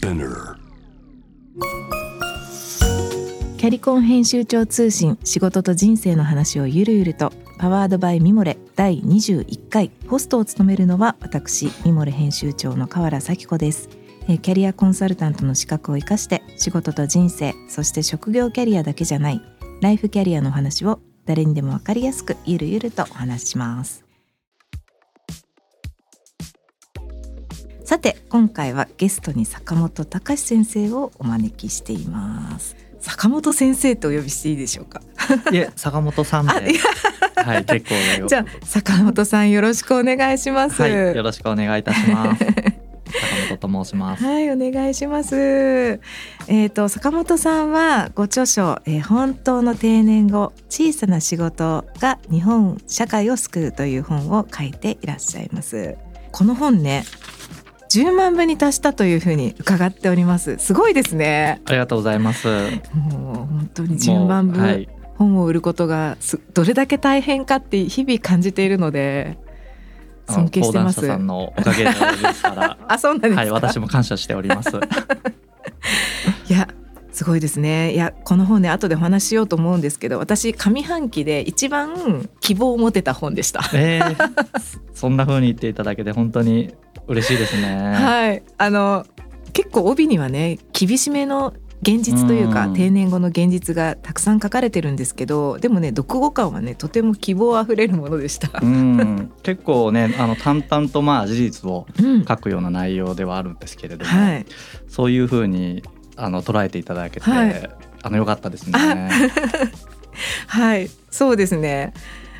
Spinner. キャリコン編集長通信仕事と人生の話をゆるゆるとパワードバイミモレ第21回ホストを務めるのは私ミモレ編集長の河原咲子です。キャリアコンサルタントの資格を生かして仕事と人生そして職業キャリアだけじゃないライフキャリアの話を誰にでもわかりやすくゆるゆるとお話しします。さて今回はゲストに坂本隆先生をお招きしています。坂本先生とお呼びしていいでしょうか？いえ坂本さんで。はい結構じゃあ坂本さんよろしくお願いします。はいよろしくお願いいたします。坂本と申します。はい、お願いします。えっ、と坂本さんはご著書、えー本当の定年後小さな仕事が日本社会を救うという本を書いていらっしゃいます。この本ね、10万部に達したというふうに伺っております。すごいですね。ありがとうございますもう本当に10万部本を売ることがすどれだけ大変かって日々感じているので尊敬してます。さんのおかげですから あ、そうなんですか。はい私も感謝しております いやすごいですねいやこの本ね後でお話ししようと思うんですけど私上半期で一番希望を持てた本でした。えー、そんな風に言っていただけて本当に嬉しいですね。はい。あの結構帯にはね厳しめの現実というかうん。定年後の現実がたくさん書かれてるんですけどでもね読後感はねとても希望あふれるものでした。うん。結構ねあの淡々とまあ事実をうん。書くような内容ではあるんですけれども、はい、そういう風にあの捉えていただけて、はい。あの良かったですね。はい、そうですね。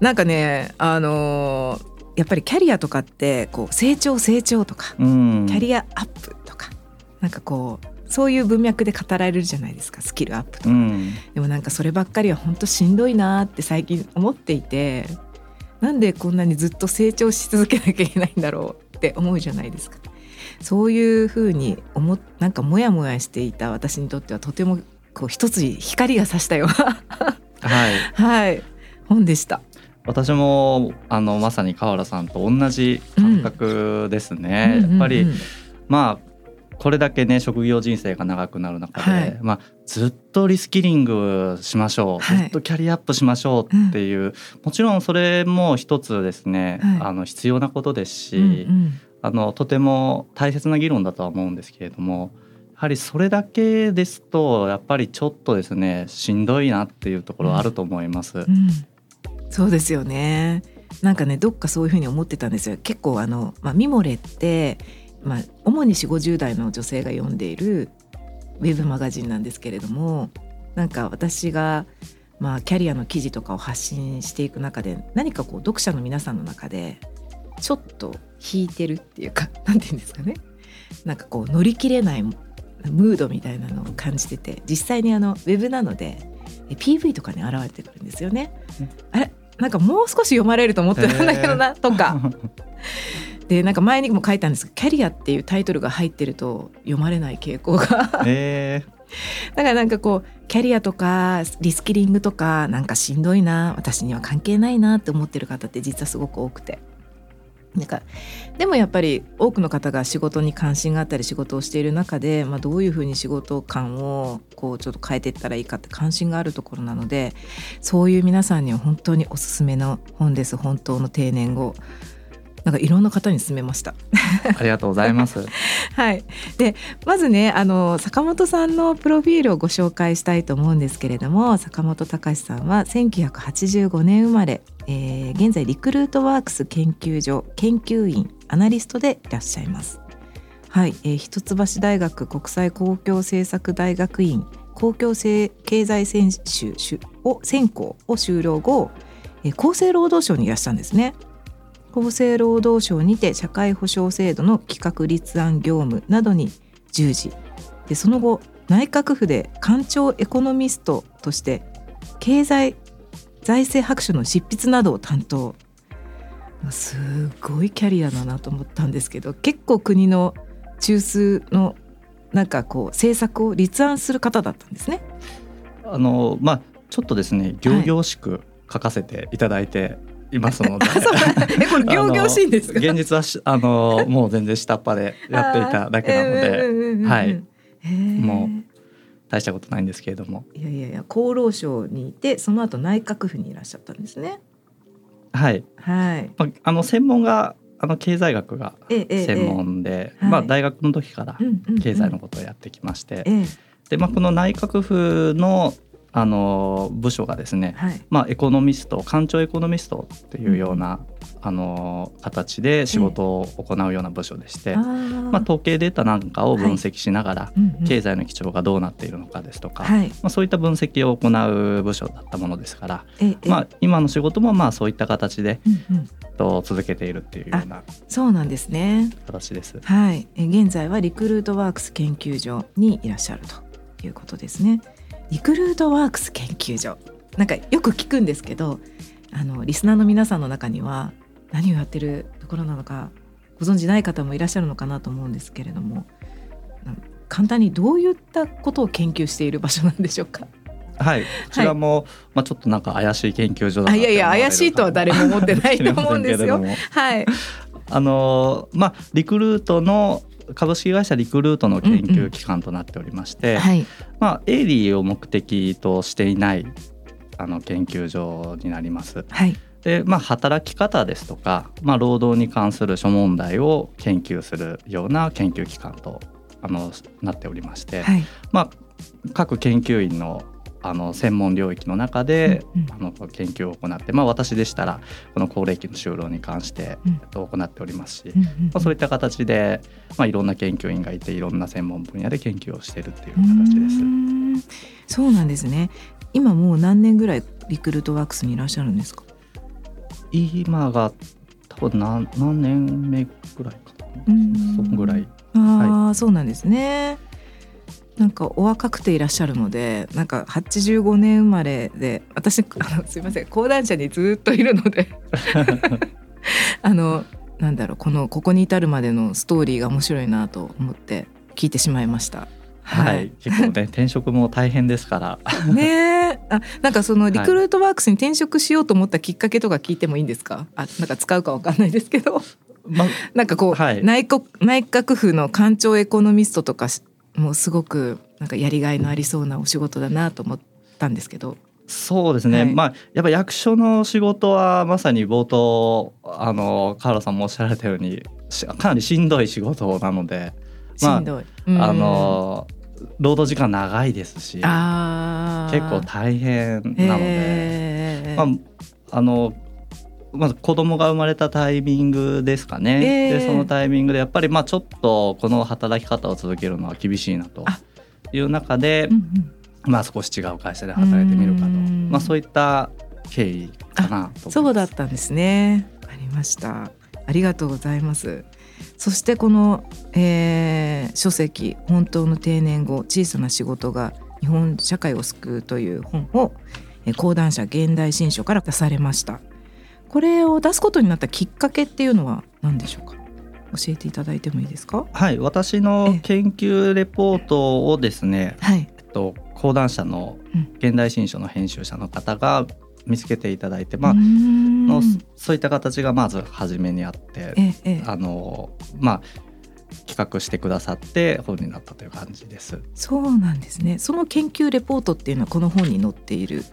なんかね、あのーやっぱりキャリアとかってこう成長成長とかうん、キャリアアップとかなんかこうそういう文脈で語られるじゃないですかスキルアップとか、うん、でもなんかそればっかりは本当しんどいなって最近思っていてなんでこんなにずっと成長し続けなきゃいけないんだろうって思うじゃないですか。そういうふうに思っなんかモヤモヤしていた私にとってはとてもこう一つ光が差したよはい。はい。本でした私もあのまさに川原さんと同じ感覚ですね。やっぱり、うんうんうん。まあこれだけね職業人生が長くなる中で、はい。まあずっとリスキリングしましょう、はい。ずっとキャリアアップしましょうっていう、もちろんそれも一つですね、はい。あの必要なことですし、うんうん。あのとても大切な議論だとは思うんですけれどもやはりそれだけですとやっぱりちょっとですねしんどいなっていうところはあると思います。うんそうですよね。なんかねどっかそういうふうに思ってたんですよ。結構あの、まあ、ミモレって、まあ、主に4 5 0代の女性が読んでいるウェブマガジンなんですけれどもなんか私が、まあ、キャリアの記事とかを発信していく中で何かこう読者の皆さんの中でちょっと引いてるっていうか なんていうんですかね。なんかこう乗り切れないムードみたいなのを感じてて実際にあのウェブなのでえ PV とかに現れてくるんですよね。あれなんかもう少し読まれると思ってたんだけどなとか。でなんか前にも書いたんですけど「キャリア」っていうタイトルが入ってると読まれない傾向が。え だからなんかこうキャリアとかリスキリングとかなんかしんどいな私には関係ないなって思ってる方って実はすごく多くて。なんかでもやっぱり多くの方が仕事に関心があったり仕事をしている中で、まあ、どういうふうに仕事感をこうちょっと変えていったらいいかって関心があるところなのでそういう皆さんには本当におすすめの本です本当の定年後なんかいろんな方に勧めました。ー、ありがとうございます。はい、でまずねあの坂本さんのプロフィールをご紹介したいと思うんですけれども坂本隆さんは1985年生まれ、えー現在リクルートワークス研究所研究員アナリストでいらっしゃいます。はい、えー一橋大学国際公共政策大学院公共性経済専修修を専攻を修了後、えー厚生労働省にいらっしゃるんですね。厚生労働省にて社会保障制度の企画立案業務などに従事でその後内閣府で官庁エコノミストとして経済財政白書の執筆などを担当。すごいキャリアだなと思ったんですけど結構国の中枢のなんかこう政策を立案する方だったんですね。あのまあちょっとですね仰々しく書かせていただいていますので。えこれ仰々しいんですか？現実はしあのもう全然下っ端でやっていただけなので、はい。もう大したことないんですけれども。いやいやいや厚労省にいてその後内閣府にいらっしゃったんですね。はい、はい。まあ、あの専門があの経済学がええ専門で、まあ大学の時から経済のことをやってきまして、ええ。でまあこの内閣府のあの部署がですね、はい。まあ、エコノミスト官庁エコノミストっていうような、あの形で仕事を行うような部署でして、あー。まあ、統計データなんかを分析しながら、うんうん。経済の基調がどうなっているのかですとか、はい。まあ、そういった分析を行う部署だったものですから、ええ。ええまあ、今の仕事もまあそういった形でうんうん。と続けているっていうようなそうなんですね。形です。はい、え現在はリクルートワークス研究所にいらっしゃるということですね。リクルートワークス研究所。なんかよく聞くんですけどあのリスナーの皆さんの中には何をやってるところなのかご存じない方もいらっしゃるのかなと思うんですけれどもな簡単にどういったことを研究している場所なんでしょうか？はい、こちらも、まあ、ちょっとなんか怪しい研究所だいやいや怪しいとは誰も思ってないと思うんですよ。はい、あのまあリクルートの株式会社リクルートの研究機関となっておりまして、はい、まあ営利を目的としていないあの研究所になります。はい、でまあ働き方ですとか、まあ、労働に関する諸問題を研究するような研究機関とあのなっておりまして、はい、まあ各研究員のあの専門領域の中で、あの研究を行って、まあ、私でしたらこの高齢期の就労に関して、と行っておりますし、まあ、そういった形で、まあ、いろんな研究員がいていろんな専門分野で研究をしているっていう形です。そうなんですね。今もう何年ぐらいリクルートワークスにいらっしゃるんですか？今が多分何何年目ぐらいかうな、んそんぐらい。ああ、そうなんですね。なんかお若くていらっしゃるので、なんか85年生まれで、私 あのすいません講談社にずっといるので、あのなんだろうこのここに至るまでのストーリーが面白いなと思って聞いてしまいました。はい、結構ね 転職も大変ですから。ねえ。あなんかそのリクルートワークスに転職しようと思ったきっかけとか聞いてもいいんですか？あなんか使うかわかんないですけど。まあなんかこう、はい。内国内閣府の官庁エコノミストとかしもうすごくなんかやりがいのありそうなお仕事だなと思ったんですけど。そうですね、はい。まあやっぱ役所の仕事はまさに冒頭あの川原さんもおっしゃられたようにしかなりしんどい仕事なので、まあしんどい、うんあの労働時間長いですし結構大変なので、えー。まあ、あのまず子供が生まれたタイミングですかね、えーでそのタイミングでやっぱりまあちょっとこの働き方を続けるのは厳しいなとあいう中でうん、うんまあ少し違う会社で働いてみるかとうんまあ、そういった経緯かなと。そうだったんですね。ありました。ありがとうございます。そしてこの、えー書籍「本当の定年後小さな仕事が日本社会を救う」という本を、えー講談社現代新書から出されました。これを出すことになったきっかけっていうのは何でしょうか？教えていただいてもいいですか？はい、私の研究レポートをですね、はい。えっと、講談社のうん現代新書の編集者の方が見つけていただいて、まあのそういった形がまず初めにあって、ええええあのまあ企画してくださって本になったという感じです。そうなんですね。その研究レポートっていうのはこの本に載っている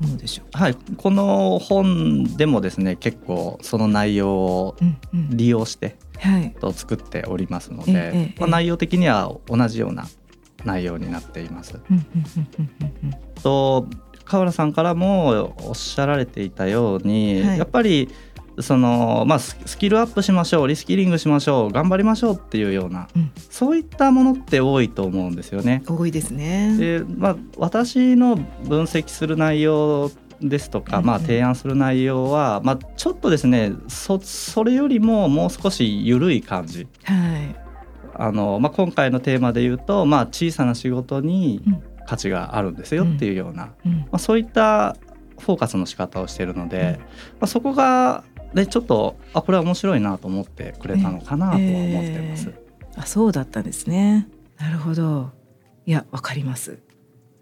ものでしょうか。はい、この本でもですね結構その内容を。利用してはい。と作っておりますのええで、ええまあ、内容的には同じような内容になっています。と河原さんからもおっしゃられていたように、はいやっぱりその、まあ、ススキルアップしましょうリスキリングしましょう頑張りましょうっていうような、うん。そういったものって多いと思うんですよね。多いですね。でまあ、私の分析する内容ですとか、うんうん。まあ、提案する内容は、まあ、ちょっとですねそそれよりももう少し緩い感じ。はい。あの、まあ、今回のテーマで言うと、まあ、小さな仕事にうん。価値があるんですよっていうような、うん。まあ、そういったフォーカスの仕方をしているので、まあ、そこが、ね、ちょっとあこれは面白いなと思ってくれたのかなとは思っています。あそうだったんですね。なるほど。いやわかります。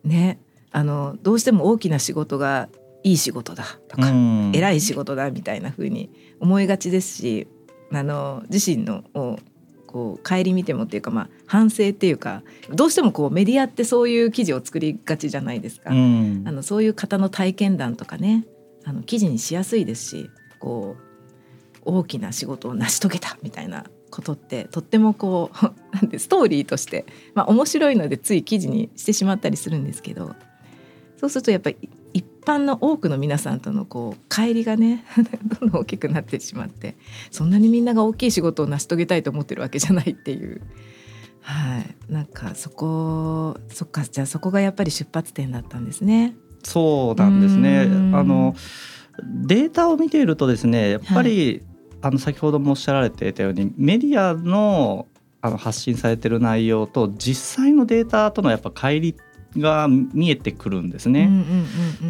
ね。あのどうしても大きな仕事がいい仕事だとか、うん偉い仕事だみたいな風に思いがちですしあの自身のをこう顧みてもっていうか、まあ、反省っていうかどうしてもこうメディアってそういう記事を作りがちじゃないですか。うんあのそういう方の体験談とかねあの記事にしやすいですしこう大きな仕事を成し遂げたみたいなことってとってもこう なんてストーリーとして、まあ、面白いのでつい記事にしてしまったりするんですけどそうするとやっぱり一般の多くの皆さんとのこう乖離がね どんどん大きくなってしまってそんなにみんなが大きい仕事を成し遂げたいと思ってるわけじゃないっていう。はい、なんかそこそっかじゃあそこがやっぱり出発点だったんですね。そうなんですね。うんあのデータを見ているとですねやっぱり、あの先ほどもおっしゃられていたようにメディアのあの発信されてる内容と実際のデータとのやっぱ乖離が見えてくるんですね。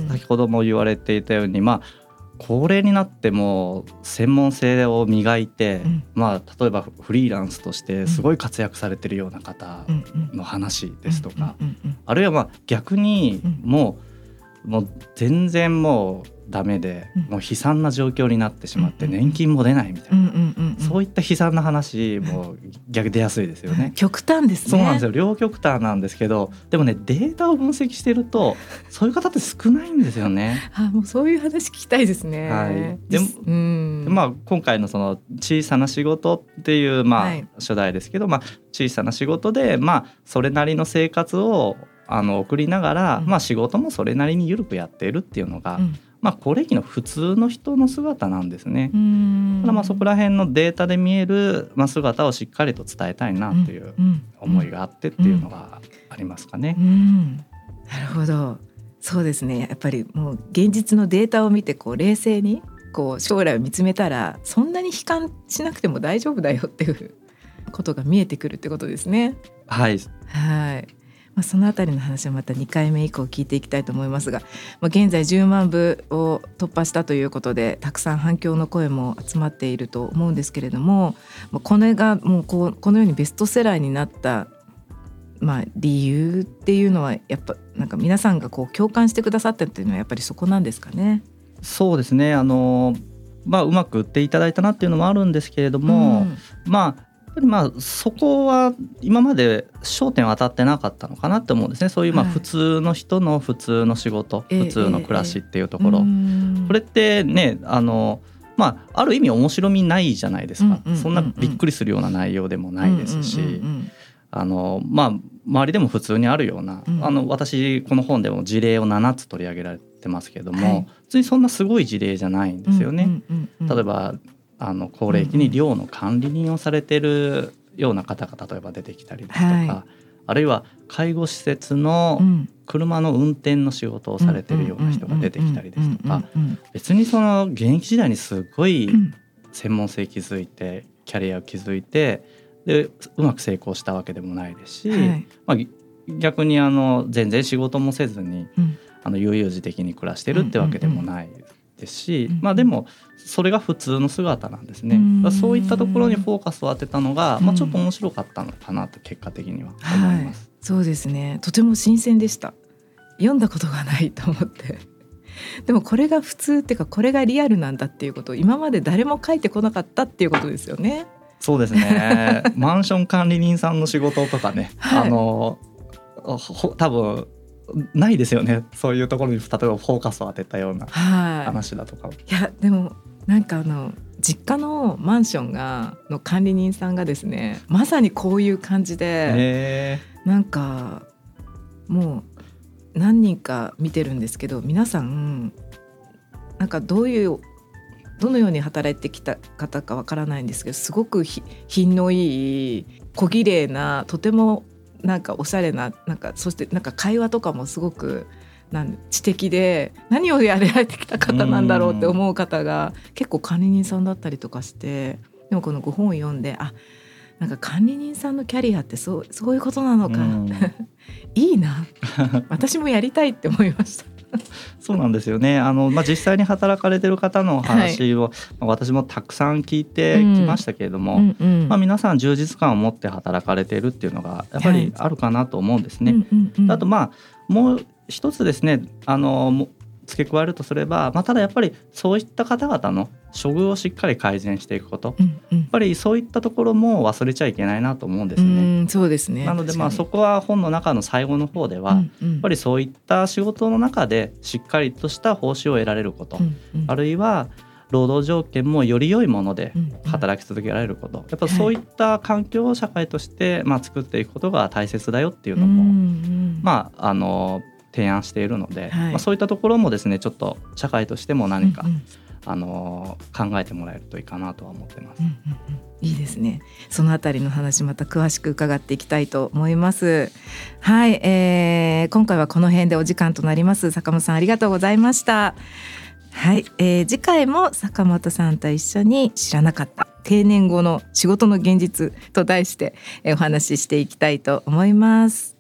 先ほども言われていたようにまあ高齢になっても専門性を磨いて、うん。まあ例えばフリーランスとしてすごい活躍されてるような方の話ですとか、あるいはまあ逆にうん。もう,、もう全然もうダメで、うんもう悲惨な状況になってしまってうん年金も出ないみたいな、そういった悲惨な話も逆出やすいですよね。極端ですね。そうなんですよ両極端なんですけどでもねデータを分析してるとそういう方って少ないんですよね。あもうそういう話聞きたいですね。はいでもうんでまあ、今回のその小さな仕事っていう、まあはい初代ですけど、まあ、小さな仕事で、まあ、それなりの生活をあの送りながら、うん。まあ、仕事もそれなりに緩くやっているっていうのが、うん。まあ、高齢期の普通の人の姿なんですね。うん。ただまあそこら辺のデータで見える、まあ、姿をしっかりと伝えたいなといううん。思いがあってっていうのがありますかね。う。ん。なるほど。そうですね。やっぱりもう現実のデータを見てこう冷静にこう将来を見つめたらそんなに悲観しなくても大丈夫だよっていうことが見えてくるってことですね。はい、はい。まあ、そのあたりの話はまた2回目以降聞いていきたいと思いますが、まあ、現在10万部を突破したということでたくさん反響の声も集まっていると思うんですけれども、まあ、これがもうこうこのようにベストセラーになった、まあ、理由っていうのはやっぱなんか皆さんがこう共感してくださったっていうのはやっぱりそこなんですかね？そうですねあの、まあ、うまく売っていただいたなっていうのもあるんですけれども、まあやっぱりまあそこは今まで焦点は当たってなかったのかなって思うんですね。そういうまあはい。普通の人の普通の仕事、ええ普通の暮らしっていうとところ、これってねあのまあある意味面白みないじゃないですか、うんうんうんうんそんなびっくりするような内容でもないですし、うんうんうんあのまあ周りでも普通にあるような、うん。あの私この本でも事例を7つ取り上げられてますけども、はい。普通にそんなすごい事例じゃないんですよね。うんうんうんうん。例えばあの高齢期に寮の管理人をされてるような方が例えば出てきたりですとか、はあるいは介護施設のうん。車の運転の仕事をされてるような人が出てきたりですとか別にその現役時代にすごいうん。専門性築いてキャリアを築いてでうまく成功したわけでもないですし、うんはい。まあ、ぎ逆にあの全然仕事もせずにうん。あの悠々自適に暮らしてるってわけでもないですし、まあでもそれが普通の姿なんですね。うそういったところにフォーカスを当てたのが、まあ、うん。ちょっと面白かったのかなと結果的には思います。そうですね。とても新鮮でした。読んだことがないと思って。でもこれが普通っていうかこれがリアルなんだっていうことを今まで誰も書いてこなかったっていうことですよね。そうですね。マンション管理人さんの仕事とかね、はい。あのほ多分ないですよね。そういうところに例えばフォーカスを当てたようなは話だとか。いいやでもなんかあの実家のマンションがの管理人さんがですねまさにこういう感じで、へなんかもう何人か見てるんですけど皆さんなんかどういうどのように働いてきた方かわからないんですけどすごくひ品のいい小綺麗なとてもなんかおしゃれななんかそしてなんか会話とかもすごくなん知的で何をやられてきた方なんだろうって思う方が結構管理人さんだったりとかしてでもこのご本を読んであなんか管理人さんのキャリアってそうそういうことなのか、うん。いいな。私もやりたいって思いました。そうなんですよね。あの、まあ、実際に働かれてる方の話を、まあ私もたくさん聞いてきましたけれども、うんうん。まあ、皆さん充実感を持って働かれているっていうのがやっぱりあるかなと思うんですね。うんうんうん。あとまあもう一つですねあのも付け加えるとすれば、まあ、ただやっぱりそういった方々の処遇をしっかり改善していくこと、うんうん。やっぱりそういったところも忘れちゃいけないなと思うんですうね。んそうですね。なのでまあそここは本の中の最後の方では、やっぱりそういった仕事の中でしっかりとした報酬を得られること、あるいは労働条件もより良いもので働き続けられること。やっぱそういった環境を社会としてまあ作っていくことが大切だよっていうのも、まああの提案しているので、はい。まあ、そういったところもですねちょっと社会としても何か、うんうんあの考えてもらえるといいかなとは思ってます。うんうんうんいいですね。そのあたりの話また詳しく伺っていきたいと思います。はい、えー、今回はこの辺でお時間となります。坂本さんありがとうございました。はい、えー、次回も坂本さんと一緒に知らなかった定年後の仕事の現実と題して、えお話ししていきたいと思います。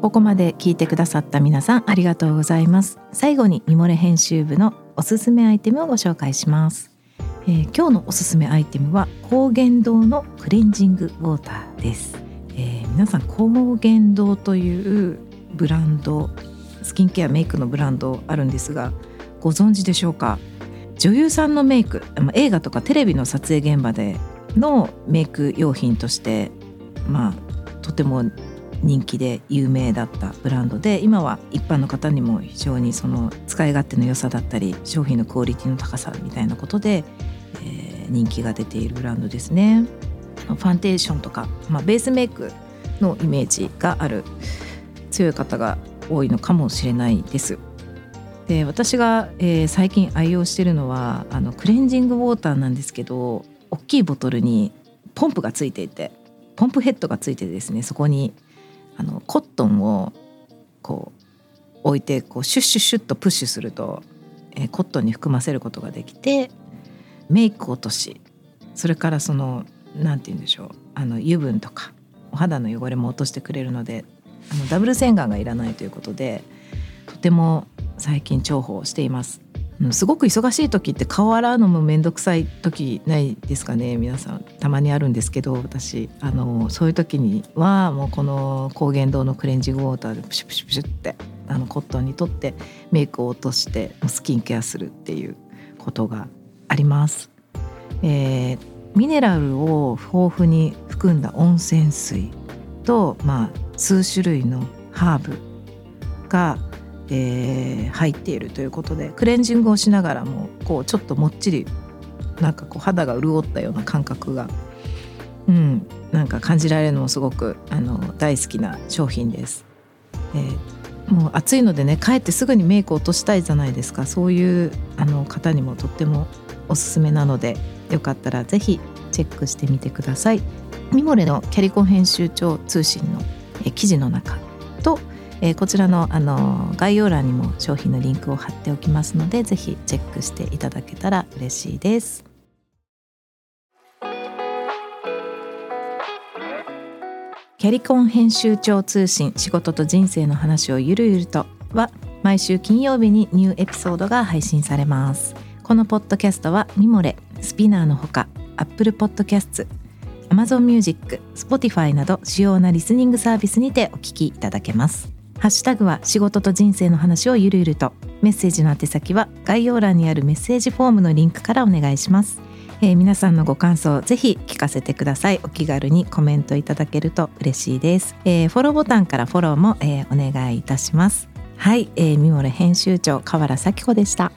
ここまで聞いてくださった皆さんありがとうございます。最後にミモレ編集部のおすすめアイテムをご紹介します、えー今日のおすすめアイテムは高原堂のクレンジングウォーターです、えー皆さん高原堂というブランドスキンケアメイクのブランドあるんですがご存知でしょうか？女優さんのメイク映画とかテレビの撮影現場でのメイク用品としてまあとても人気で有名だったブランドで今は一般の方にも非常にその使い勝手の良さだったり商品のクオリティの高さみたいなことで、えー人気が出ているブランドですね。ファンデーションとか、まあ、ベースメイクのイメージがある強い方が多いのかもしれないです。で私が、えー最近愛用しているのはあのクレンジングウォーターなんですけど大きいボトルにポンプがついていてポンプヘッドがついててですねそこにあのコットンをこう置いてこうシュッシュッシュッとプッシュすると、えーコットンに含ませることができてメイク落としそれからそのなんて言うんでしょうあの油分とかお肌の汚れも落としてくれるのであのダブル洗顔がいらないということでとても最近重宝しています。すごく忙しい時って顔洗うのも面倒くさい時ないですかね皆さん。たまにあるんですけど私。あのそういう時にはもうこの高原堂のクレンジングウォーターでプシュプシュプシュってあのコットンにとってメイクを落としてスキンケアするっていうことがあります。えーミネラルを豊富に含んだ温泉水と、まあ、数種類のハーブが、えー入っているということでクレンジングをしながらもこうちょっともっちりなんかこう肌が潤ったような感覚が、うん、なんか感じられるのもすごくあの大好きな商品です。えーもう暑いのでね帰ってすぐにメイク落としたいじゃないですかそういうあの方にもとってもおすすめなのでよかったらぜひチェックしてみてください。ミモレのキャリコン編集長通信の記事の中、えーこちらのあの概要欄にも商品のリンクを貼っておきますのでぜひチェックしていただけたら嬉しいです。キャリコン編集長通信仕事と人生の話をゆるゆるとは毎週金曜日にニューエピソードが配信されますこのポッドキャストはミモレスピナーのほか Apple Podcasts Amazon Music、Spotify など主要なリスニングサービスにてお聞きいただけますハッシュタグは仕事と人生の話をゆるゆると。メッセージの宛先は概要欄にあるメッセージフォームのリンクからお願いします。えー皆さんのご感想ぜひ聞かせてください。お気軽にコメントいただけると嬉しいです、えーフォローボタンからフォローも、えーお願いいたします。はい、えー、ミモレ編集長河原咲子でした。